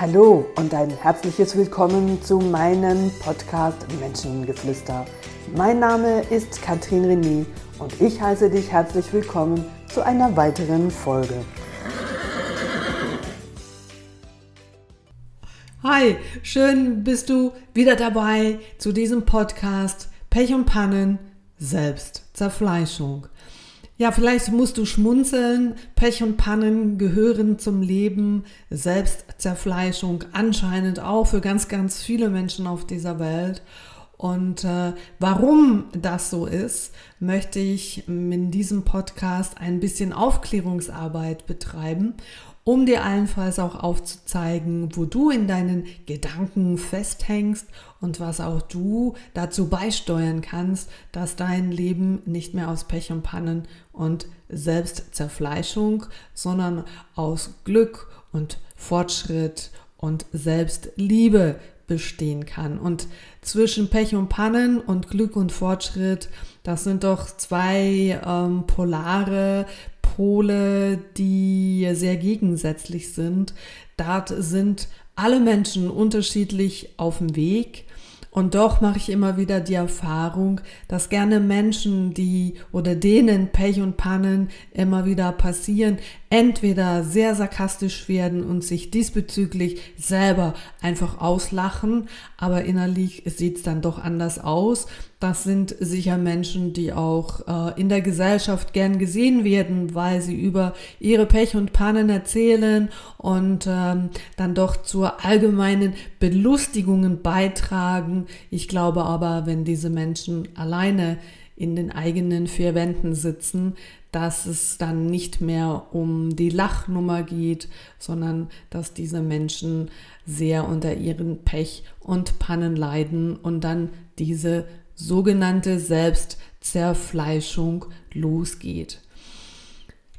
Hallo und ein herzliches Willkommen zu meinem Podcast Menschengeflüster. Mein Name ist Katrin René und ich heiße dich herzlich willkommen zu einer weiteren Folge. Hi, schön bist du wieder dabei zu diesem Podcast Pech und Pannen, Selbstzerfleischung. Ja, vielleicht musst du schmunzeln. Pech und Pannen gehören zum Leben. Selbstzerfleischung anscheinend auch für ganz, ganz viele Menschen auf dieser Welt. Und äh, warum das so ist, möchte ich in diesem Podcast ein bisschen Aufklärungsarbeit betreiben um dir allenfalls auch aufzuzeigen, wo du in deinen Gedanken festhängst und was auch du dazu beisteuern kannst, dass dein Leben nicht mehr aus Pech und Pannen und Selbstzerfleischung, sondern aus Glück und Fortschritt und Selbstliebe bestehen kann. Und zwischen Pech und Pannen und Glück und Fortschritt, das sind doch zwei ähm, polare Pole, die sehr gegensätzlich sind. Dort sind alle Menschen unterschiedlich auf dem Weg und doch mache ich immer wieder die Erfahrung, dass gerne Menschen, die oder denen Pech und Pannen immer wieder passieren, entweder sehr sarkastisch werden und sich diesbezüglich selber einfach auslachen, aber innerlich sieht es dann doch anders aus. Das sind sicher Menschen, die auch äh, in der Gesellschaft gern gesehen werden, weil sie über ihre Pech und Pannen erzählen und ähm, dann doch zur allgemeinen Belustigungen beitragen. Ich glaube aber, wenn diese Menschen alleine in den eigenen vier Wänden sitzen, dass es dann nicht mehr um die Lachnummer geht, sondern dass diese Menschen sehr unter ihren Pech und Pannen leiden und dann diese sogenannte Selbstzerfleischung losgeht.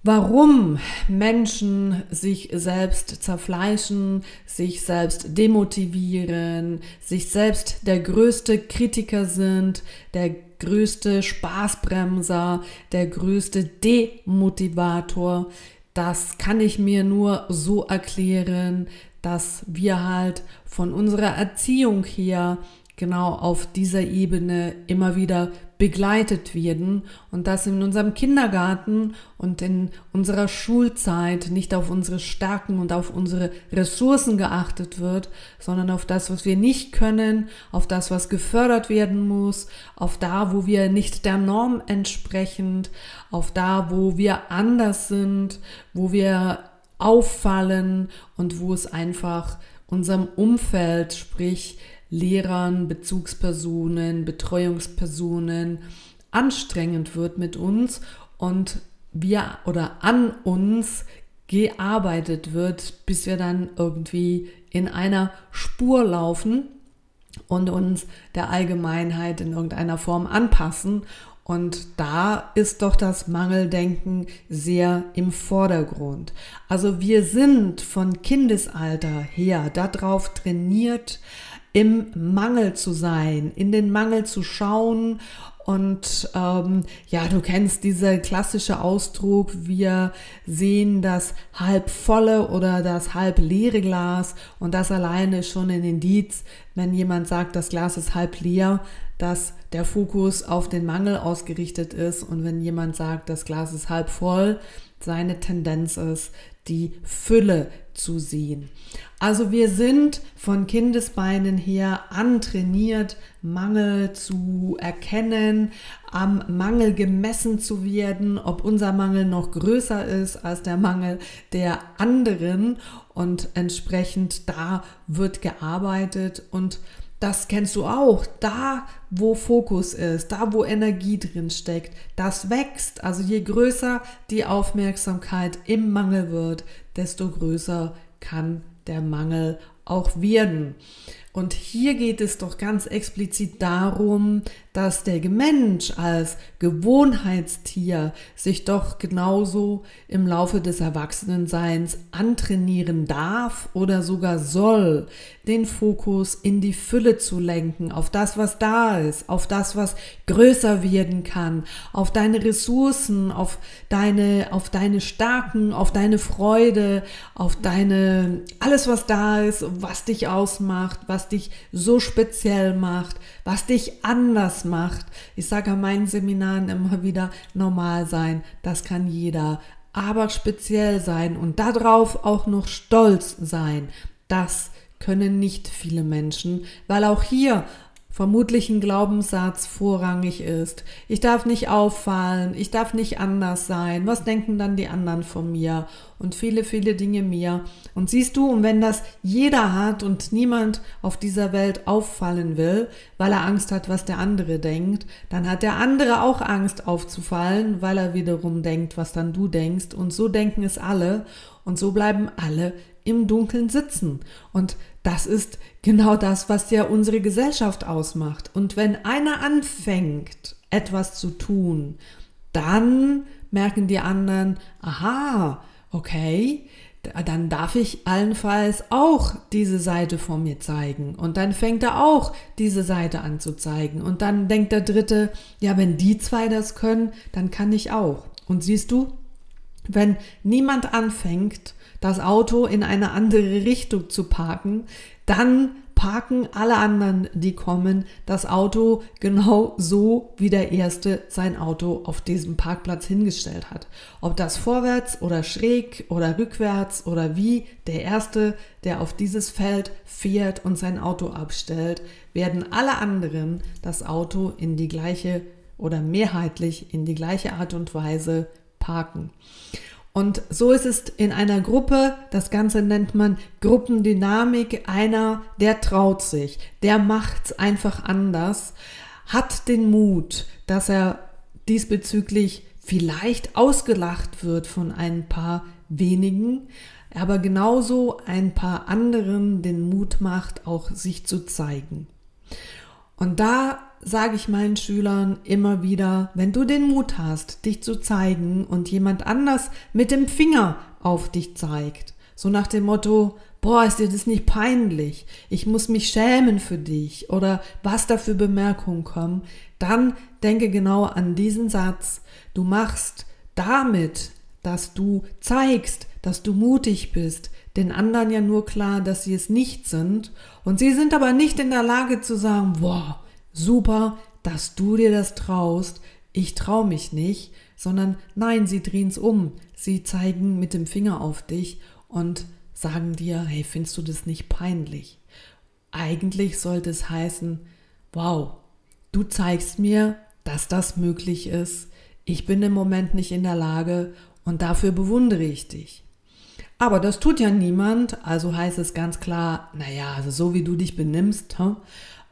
Warum Menschen sich selbst zerfleischen, sich selbst demotivieren, sich selbst der größte Kritiker sind, der größte Spaßbremser, der größte Demotivator, das kann ich mir nur so erklären, dass wir halt von unserer Erziehung her genau auf dieser Ebene immer wieder begleitet werden und dass in unserem Kindergarten und in unserer Schulzeit nicht auf unsere Stärken und auf unsere Ressourcen geachtet wird, sondern auf das, was wir nicht können, auf das, was gefördert werden muss, auf da, wo wir nicht der Norm entsprechend, auf da, wo wir anders sind, wo wir auffallen und wo es einfach unserem Umfeld, sprich Lehrern, Bezugspersonen, Betreuungspersonen anstrengend wird mit uns und wir oder an uns gearbeitet wird, bis wir dann irgendwie in einer Spur laufen und uns der Allgemeinheit in irgendeiner Form anpassen. Und da ist doch das Mangeldenken sehr im Vordergrund. Also wir sind von Kindesalter her darauf trainiert, im Mangel zu sein, in den Mangel zu schauen. Und ähm, ja, du kennst dieser klassische Ausdruck, wir sehen das halb volle oder das halb leere Glas und das alleine ist schon ein Indiz, wenn jemand sagt, das Glas ist halb leer, dass der Fokus auf den Mangel ausgerichtet ist und wenn jemand sagt, das Glas ist halb voll, seine Tendenz ist, die Fülle zu sehen. Also wir sind von Kindesbeinen her antrainiert, Mangel zu erkennen, am Mangel gemessen zu werden, ob unser Mangel noch größer ist als der Mangel der anderen und entsprechend da wird gearbeitet und das kennst du auch. Da, wo Fokus ist, da, wo Energie drin steckt, das wächst. Also je größer die Aufmerksamkeit im Mangel wird, desto größer kann der Mangel auch werden. Und hier geht es doch ganz explizit darum, dass der Mensch als Gewohnheitstier sich doch genauso im Laufe des Erwachsenenseins antrainieren darf oder sogar soll, den Fokus in die Fülle zu lenken, auf das, was da ist, auf das, was größer werden kann, auf deine Ressourcen, auf deine, auf deine Starken, auf deine Freude, auf deine, alles, was da ist, was dich ausmacht, was dich so speziell macht, was dich anders macht. Ich sage an meinen Seminaren immer wieder, normal sein, das kann jeder, aber speziell sein und darauf auch noch stolz sein, das können nicht viele Menschen, weil auch hier vermutlich ein Glaubenssatz vorrangig ist. Ich darf nicht auffallen, ich darf nicht anders sein. Was denken dann die anderen von mir? Und viele, viele Dinge mehr. Und siehst du, und wenn das jeder hat und niemand auf dieser Welt auffallen will, weil er Angst hat, was der andere denkt, dann hat der andere auch Angst aufzufallen, weil er wiederum denkt, was dann du denkst. Und so denken es alle. Und so bleiben alle im Dunkeln sitzen. Und das ist genau das, was ja unsere Gesellschaft ausmacht. Und wenn einer anfängt, etwas zu tun, dann merken die anderen, aha, okay, dann darf ich allenfalls auch diese Seite von mir zeigen. Und dann fängt er auch diese Seite an zu zeigen. Und dann denkt der Dritte, ja, wenn die zwei das können, dann kann ich auch. Und siehst du, wenn niemand anfängt, das Auto in eine andere Richtung zu parken, dann parken alle anderen, die kommen, das Auto genau so, wie der erste sein Auto auf diesem Parkplatz hingestellt hat. Ob das vorwärts oder schräg oder rückwärts oder wie der erste, der auf dieses Feld fährt und sein Auto abstellt, werden alle anderen das Auto in die gleiche oder mehrheitlich in die gleiche Art und Weise parken. Und so ist es in einer Gruppe, das Ganze nennt man Gruppendynamik, einer, der traut sich, der macht's einfach anders, hat den Mut, dass er diesbezüglich vielleicht ausgelacht wird von ein paar wenigen, aber genauso ein paar anderen den Mut macht, auch sich zu zeigen. Und da sage ich meinen Schülern immer wieder, wenn du den Mut hast, dich zu zeigen und jemand anders mit dem Finger auf dich zeigt, so nach dem Motto, boah, ist dir das nicht peinlich, ich muss mich schämen für dich oder was da für Bemerkungen kommen, dann denke genau an diesen Satz, du machst damit, dass du zeigst, dass du mutig bist, den anderen ja nur klar, dass sie es nicht sind. Und sie sind aber nicht in der Lage zu sagen, boah, super, dass du dir das traust, ich traue mich nicht, sondern nein, sie drehen es um. Sie zeigen mit dem Finger auf dich und sagen dir, hey, findest du das nicht peinlich? Eigentlich sollte es heißen, wow, du zeigst mir, dass das möglich ist. Ich bin im Moment nicht in der Lage und dafür bewundere ich dich. Aber das tut ja niemand, also heißt es ganz klar, naja, also so wie du dich benimmst,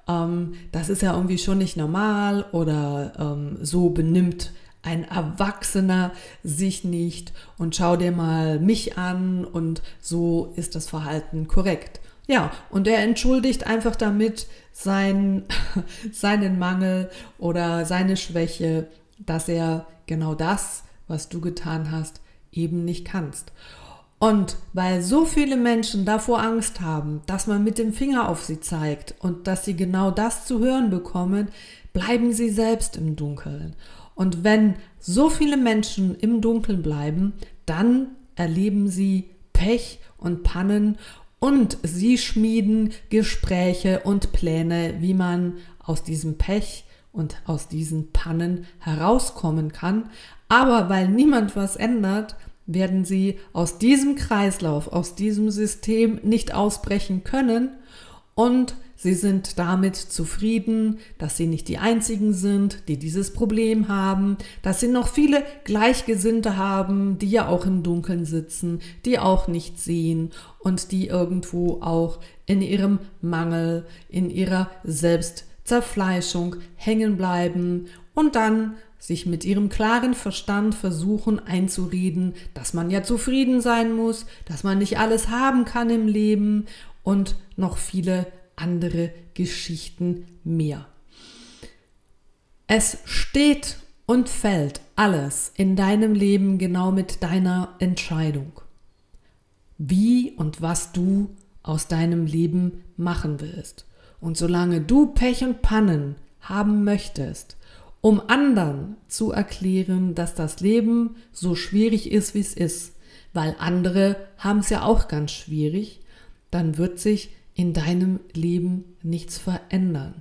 ähm, das ist ja irgendwie schon nicht normal oder ähm, so benimmt ein Erwachsener sich nicht und schau dir mal mich an und so ist das Verhalten korrekt. Ja, und er entschuldigt einfach damit sein, seinen Mangel oder seine Schwäche, dass er genau das, was du getan hast, eben nicht kannst. Und weil so viele Menschen davor Angst haben, dass man mit dem Finger auf sie zeigt und dass sie genau das zu hören bekommen, bleiben sie selbst im Dunkeln. Und wenn so viele Menschen im Dunkeln bleiben, dann erleben sie Pech und Pannen und sie schmieden Gespräche und Pläne, wie man aus diesem Pech und aus diesen Pannen herauskommen kann. Aber weil niemand was ändert, werden sie aus diesem Kreislauf, aus diesem System nicht ausbrechen können und sie sind damit zufrieden, dass sie nicht die einzigen sind, die dieses Problem haben, dass sie noch viele Gleichgesinnte haben, die ja auch im Dunkeln sitzen, die auch nicht sehen und die irgendwo auch in ihrem Mangel, in ihrer Selbstzerfleischung hängen bleiben und dann sich mit ihrem klaren Verstand versuchen einzureden, dass man ja zufrieden sein muss, dass man nicht alles haben kann im Leben und noch viele andere Geschichten mehr. Es steht und fällt alles in deinem Leben genau mit deiner Entscheidung. Wie und was du aus deinem Leben machen willst. Und solange du Pech und Pannen haben möchtest, um anderen zu erklären, dass das Leben so schwierig ist, wie es ist, weil andere haben es ja auch ganz schwierig, dann wird sich in deinem Leben nichts verändern.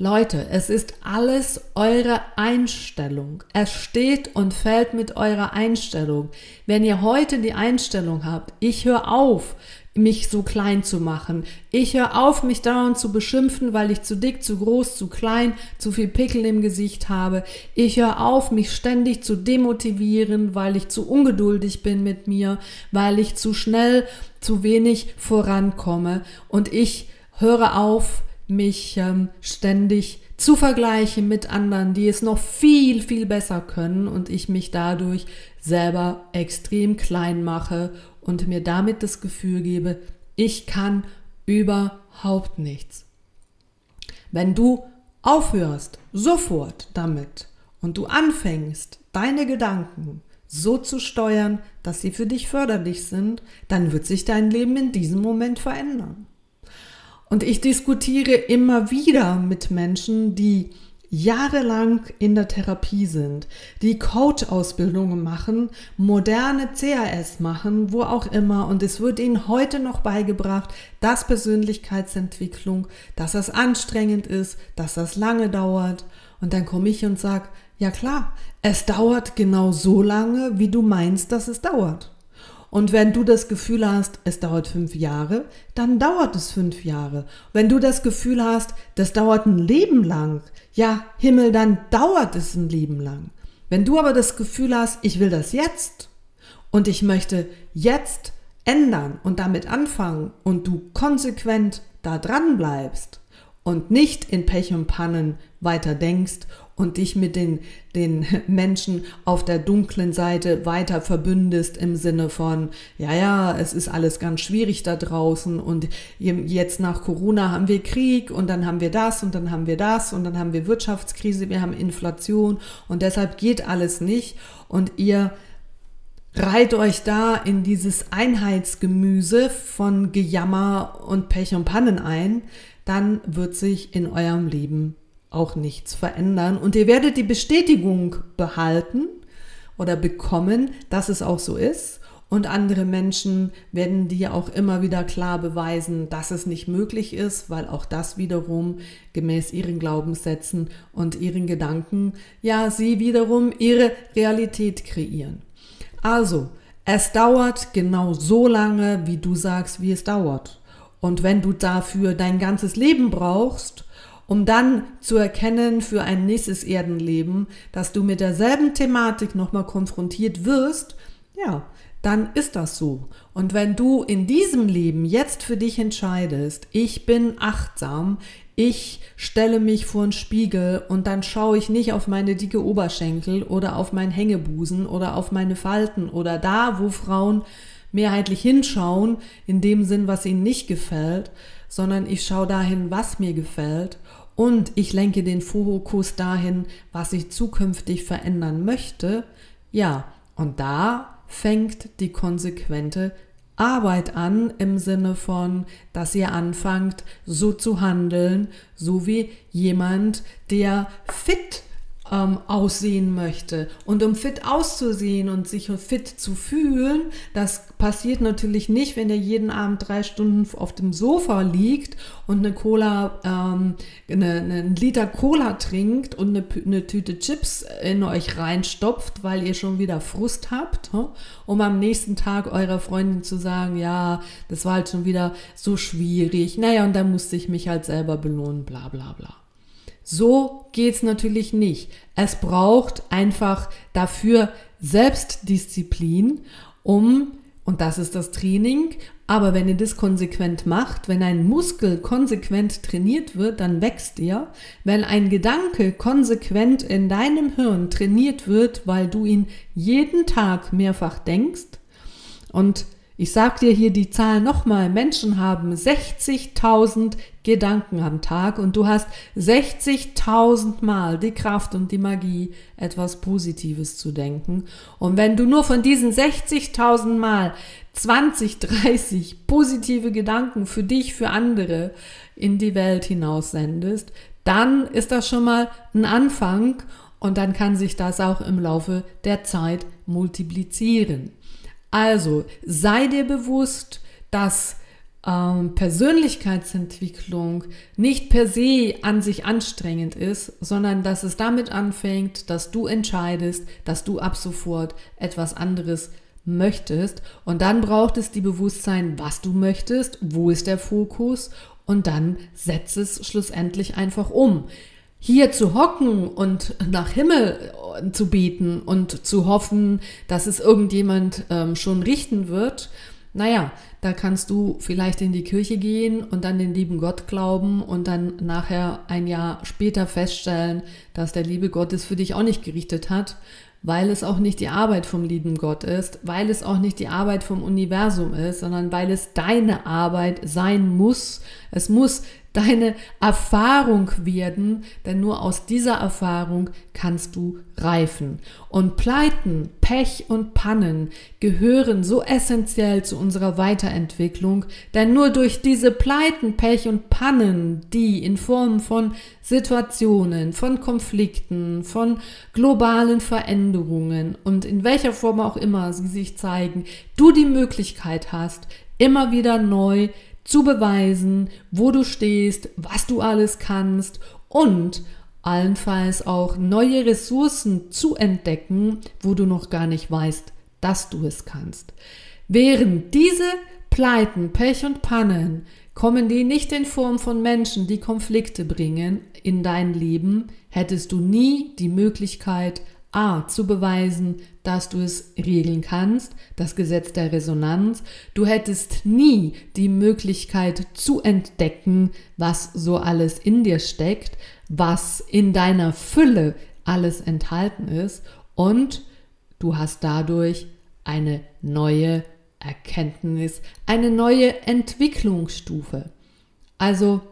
Leute, es ist alles eure Einstellung. Es steht und fällt mit eurer Einstellung. Wenn ihr heute die Einstellung habt, ich höre auf, mich so klein zu machen. Ich höre auf, mich dauernd zu beschimpfen, weil ich zu dick, zu groß, zu klein, zu viel Pickel im Gesicht habe. Ich höre auf, mich ständig zu demotivieren, weil ich zu ungeduldig bin mit mir, weil ich zu schnell, zu wenig vorankomme. Und ich höre auf, mich ähm, ständig zu vergleichen mit anderen, die es noch viel, viel besser können und ich mich dadurch selber extrem klein mache und mir damit das Gefühl gebe, ich kann überhaupt nichts. Wenn du aufhörst sofort damit und du anfängst, deine Gedanken so zu steuern, dass sie für dich förderlich sind, dann wird sich dein Leben in diesem Moment verändern. Und ich diskutiere immer wieder mit Menschen, die jahrelang in der Therapie sind, die Coach-Ausbildungen machen, moderne CAS machen, wo auch immer. Und es wird ihnen heute noch beigebracht, dass Persönlichkeitsentwicklung, dass das anstrengend ist, dass das lange dauert. Und dann komme ich und sage, ja klar, es dauert genau so lange, wie du meinst, dass es dauert. Und wenn du das Gefühl hast, es dauert fünf Jahre, dann dauert es fünf Jahre. Wenn du das Gefühl hast, das dauert ein Leben lang, ja, Himmel, dann dauert es ein Leben lang. Wenn du aber das Gefühl hast, ich will das jetzt und ich möchte jetzt ändern und damit anfangen und du konsequent da dran bleibst und nicht in Pech und Pannen weiter denkst und dich mit den, den Menschen auf der dunklen Seite weiter verbündest im Sinne von, ja, ja, es ist alles ganz schwierig da draußen und jetzt nach Corona haben wir Krieg und dann haben wir das und dann haben wir das und dann haben wir Wirtschaftskrise, wir haben Inflation und deshalb geht alles nicht und ihr reiht euch da in dieses Einheitsgemüse von Gejammer und Pech und Pannen ein, dann wird sich in eurem Leben auch nichts verändern. Und ihr werdet die Bestätigung behalten oder bekommen, dass es auch so ist. Und andere Menschen werden dir auch immer wieder klar beweisen, dass es nicht möglich ist, weil auch das wiederum gemäß ihren Glaubenssätzen und ihren Gedanken, ja, sie wiederum ihre Realität kreieren. Also, es dauert genau so lange, wie du sagst, wie es dauert. Und wenn du dafür dein ganzes Leben brauchst, um dann zu erkennen für ein nächstes Erdenleben, dass du mit derselben Thematik nochmal konfrontiert wirst, ja, dann ist das so. Und wenn du in diesem Leben jetzt für dich entscheidest, ich bin achtsam, ich stelle mich vor den Spiegel und dann schaue ich nicht auf meine dicke Oberschenkel oder auf meinen Hängebusen oder auf meine Falten oder da, wo Frauen mehrheitlich hinschauen, in dem Sinn, was ihnen nicht gefällt, sondern ich schaue dahin, was mir gefällt und ich lenke den Fokus dahin, was ich zukünftig verändern möchte, ja, und da fängt die konsequente Arbeit an im Sinne von, dass ihr anfangt, so zu handeln, so wie jemand, der fit ähm, aussehen möchte. Und um fit auszusehen und sich fit zu fühlen, das passiert natürlich nicht, wenn ihr jeden Abend drei Stunden auf dem Sofa liegt und eine Cola, ähm, eine, einen Liter Cola trinkt und eine, eine Tüte Chips in euch reinstopft, weil ihr schon wieder Frust habt, um am nächsten Tag eurer Freundin zu sagen, ja, das war halt schon wieder so schwierig. Naja, und da musste ich mich halt selber belohnen, bla bla bla. So geht's natürlich nicht. Es braucht einfach dafür Selbstdisziplin, um, und das ist das Training, aber wenn ihr das konsequent macht, wenn ein Muskel konsequent trainiert wird, dann wächst er. Wenn ein Gedanke konsequent in deinem Hirn trainiert wird, weil du ihn jeden Tag mehrfach denkst und Ich sag dir hier die Zahl nochmal. Menschen haben 60.000 Gedanken am Tag und du hast 60.000 Mal die Kraft und die Magie, etwas Positives zu denken. Und wenn du nur von diesen 60.000 Mal 20, 30 positive Gedanken für dich, für andere in die Welt hinaus sendest, dann ist das schon mal ein Anfang und dann kann sich das auch im Laufe der Zeit multiplizieren. Also sei dir bewusst, dass ähm, Persönlichkeitsentwicklung nicht per se an sich anstrengend ist, sondern dass es damit anfängt, dass du entscheidest, dass du ab sofort etwas anderes möchtest. Und dann braucht es die Bewusstsein, was du möchtest, wo ist der Fokus und dann setz es schlussendlich einfach um hier zu hocken und nach Himmel zu beten und zu hoffen, dass es irgendjemand ähm, schon richten wird, naja, da kannst du vielleicht in die Kirche gehen und dann den lieben Gott glauben und dann nachher ein Jahr später feststellen, dass der liebe Gott es für dich auch nicht gerichtet hat, weil es auch nicht die Arbeit vom lieben Gott ist, weil es auch nicht die Arbeit vom Universum ist, sondern weil es deine Arbeit sein muss. Es muss deine Erfahrung werden, denn nur aus dieser Erfahrung kannst du reifen. Und Pleiten, Pech und Pannen gehören so essentiell zu unserer Weiterentwicklung, denn nur durch diese Pleiten, Pech und Pannen, die in Form von Situationen, von Konflikten, von globalen Veränderungen und in welcher Form auch immer sie sich zeigen, du die Möglichkeit hast, immer wieder neu zu beweisen, wo du stehst, was du alles kannst und allenfalls auch neue Ressourcen zu entdecken, wo du noch gar nicht weißt, dass du es kannst. Während diese Pleiten, Pech und Pannen kommen die nicht in Form von Menschen, die Konflikte bringen in dein Leben, hättest du nie die Möglichkeit, A, zu beweisen, dass du es regeln kannst, das Gesetz der Resonanz. Du hättest nie die Möglichkeit zu entdecken, was so alles in dir steckt, was in deiner Fülle alles enthalten ist und du hast dadurch eine neue Erkenntnis, eine neue Entwicklungsstufe. Also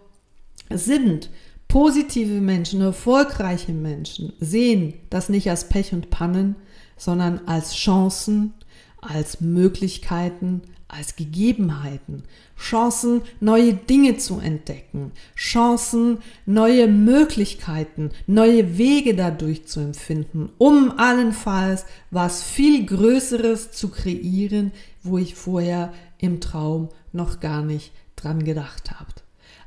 sind Positive Menschen, erfolgreiche Menschen sehen das nicht als Pech und Pannen, sondern als Chancen, als Möglichkeiten, als Gegebenheiten. Chancen, neue Dinge zu entdecken. Chancen, neue Möglichkeiten, neue Wege dadurch zu empfinden, um allenfalls was viel Größeres zu kreieren, wo ich vorher im Traum noch gar nicht dran gedacht habe.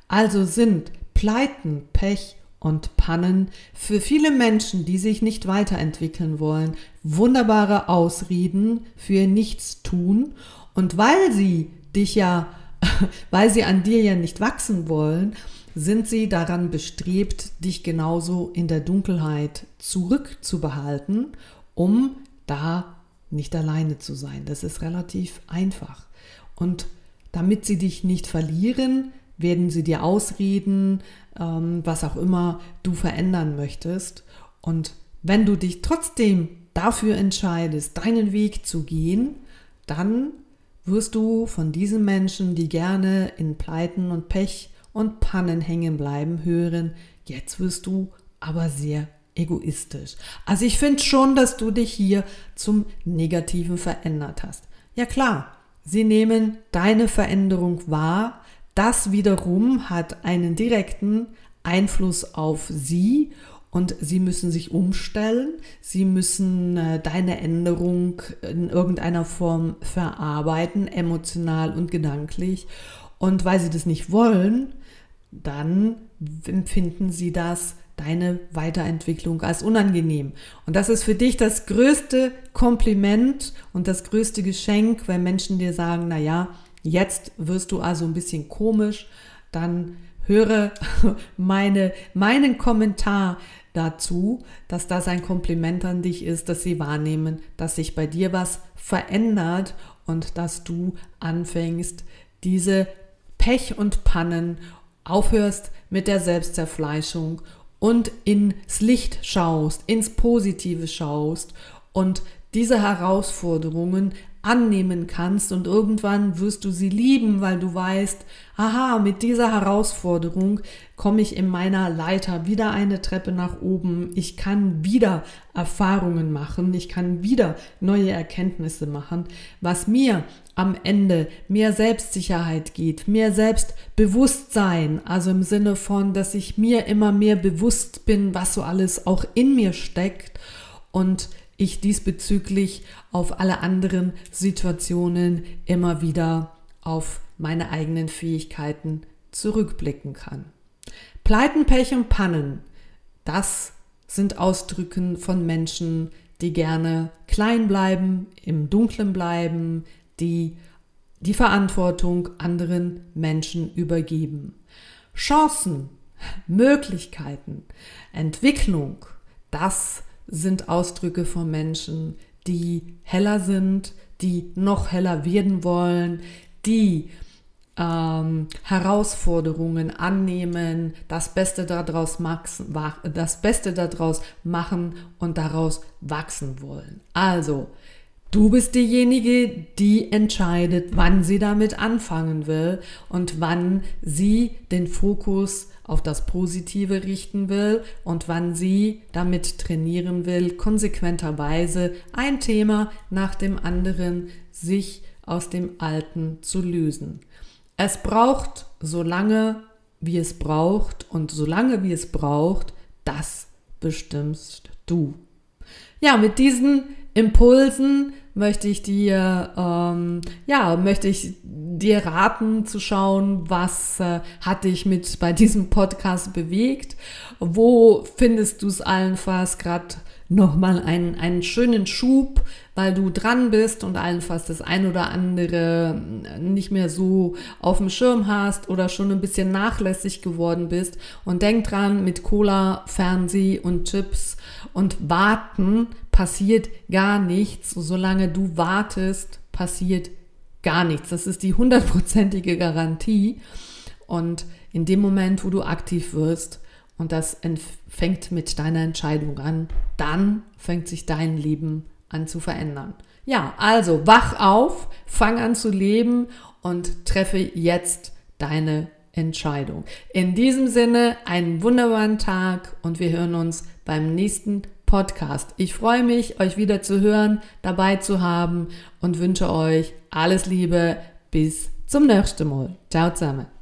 Also sind Pleiten, Pech und Pannen für viele Menschen, die sich nicht weiterentwickeln wollen, wunderbare Ausreden für nichts tun. Und weil sie dich ja, weil sie an dir ja nicht wachsen wollen, sind sie daran bestrebt, dich genauso in der Dunkelheit zurückzubehalten, um da nicht alleine zu sein. Das ist relativ einfach. Und damit sie dich nicht verlieren, werden sie dir ausreden, ähm, was auch immer du verändern möchtest. Und wenn du dich trotzdem dafür entscheidest, deinen Weg zu gehen, dann wirst du von diesen Menschen, die gerne in Pleiten und Pech und Pannen hängen bleiben, hören, jetzt wirst du aber sehr egoistisch. Also ich finde schon, dass du dich hier zum Negativen verändert hast. Ja klar, sie nehmen deine Veränderung wahr, das wiederum hat einen direkten Einfluss auf sie und sie müssen sich umstellen, sie müssen äh, deine Änderung in irgendeiner Form verarbeiten, emotional und gedanklich. Und weil sie das nicht wollen, dann empfinden sie das, deine Weiterentwicklung als unangenehm. Und das ist für dich das größte Kompliment und das größte Geschenk, wenn Menschen dir sagen, na ja, Jetzt wirst du also ein bisschen komisch, dann höre meine, meinen Kommentar dazu, dass das ein Kompliment an dich ist, dass sie wahrnehmen, dass sich bei dir was verändert und dass du anfängst, diese Pech und Pannen aufhörst mit der Selbstzerfleischung und ins Licht schaust, ins Positive schaust und diese Herausforderungen annehmen kannst und irgendwann wirst du sie lieben, weil du weißt, aha, mit dieser Herausforderung komme ich in meiner Leiter wieder eine Treppe nach oben, ich kann wieder Erfahrungen machen, ich kann wieder neue Erkenntnisse machen, was mir am Ende mehr Selbstsicherheit geht, mehr Selbstbewusstsein, also im Sinne von, dass ich mir immer mehr bewusst bin, was so alles auch in mir steckt. Und ich diesbezüglich auf alle anderen Situationen immer wieder auf meine eigenen Fähigkeiten zurückblicken kann. Pleiten, Pech und Pannen, das sind Ausdrücken von Menschen, die gerne klein bleiben, im Dunklen bleiben, die die Verantwortung anderen Menschen übergeben. Chancen, Möglichkeiten, Entwicklung, das sind Ausdrücke von Menschen, die heller sind, die noch heller werden wollen, die ähm, Herausforderungen annehmen, das Beste daraus, maxen, das Beste daraus machen und daraus wachsen wollen. Also, Du bist diejenige, die entscheidet, wann sie damit anfangen will und wann sie den Fokus auf das Positive richten will und wann sie damit trainieren will, konsequenterweise ein Thema nach dem anderen sich aus dem Alten zu lösen. Es braucht so lange, wie es braucht und so lange, wie es braucht, das bestimmst du. Ja, mit diesen Impulsen möchte ich dir, ähm, ja, möchte ich dir raten zu schauen, was äh, hat dich mit bei diesem Podcast bewegt, wo findest du es allenfalls gerade nochmal einen, einen schönen Schub, weil du dran bist und allenfalls das ein oder andere nicht mehr so auf dem Schirm hast oder schon ein bisschen nachlässig geworden bist. Und denk dran, mit Cola, Fernseh und Chips und Warten passiert gar nichts. Solange du wartest, passiert gar nichts. Das ist die hundertprozentige Garantie. Und in dem Moment, wo du aktiv wirst, und das fängt mit deiner Entscheidung an, dann fängt sich dein Leben an zu verändern. Ja, also wach auf, fang an zu leben und treffe jetzt deine Entscheidung. In diesem Sinne, einen wunderbaren Tag und wir hören uns beim nächsten Podcast. Ich freue mich, euch wieder zu hören, dabei zu haben und wünsche euch alles Liebe. Bis zum nächsten Mal. Ciao zusammen.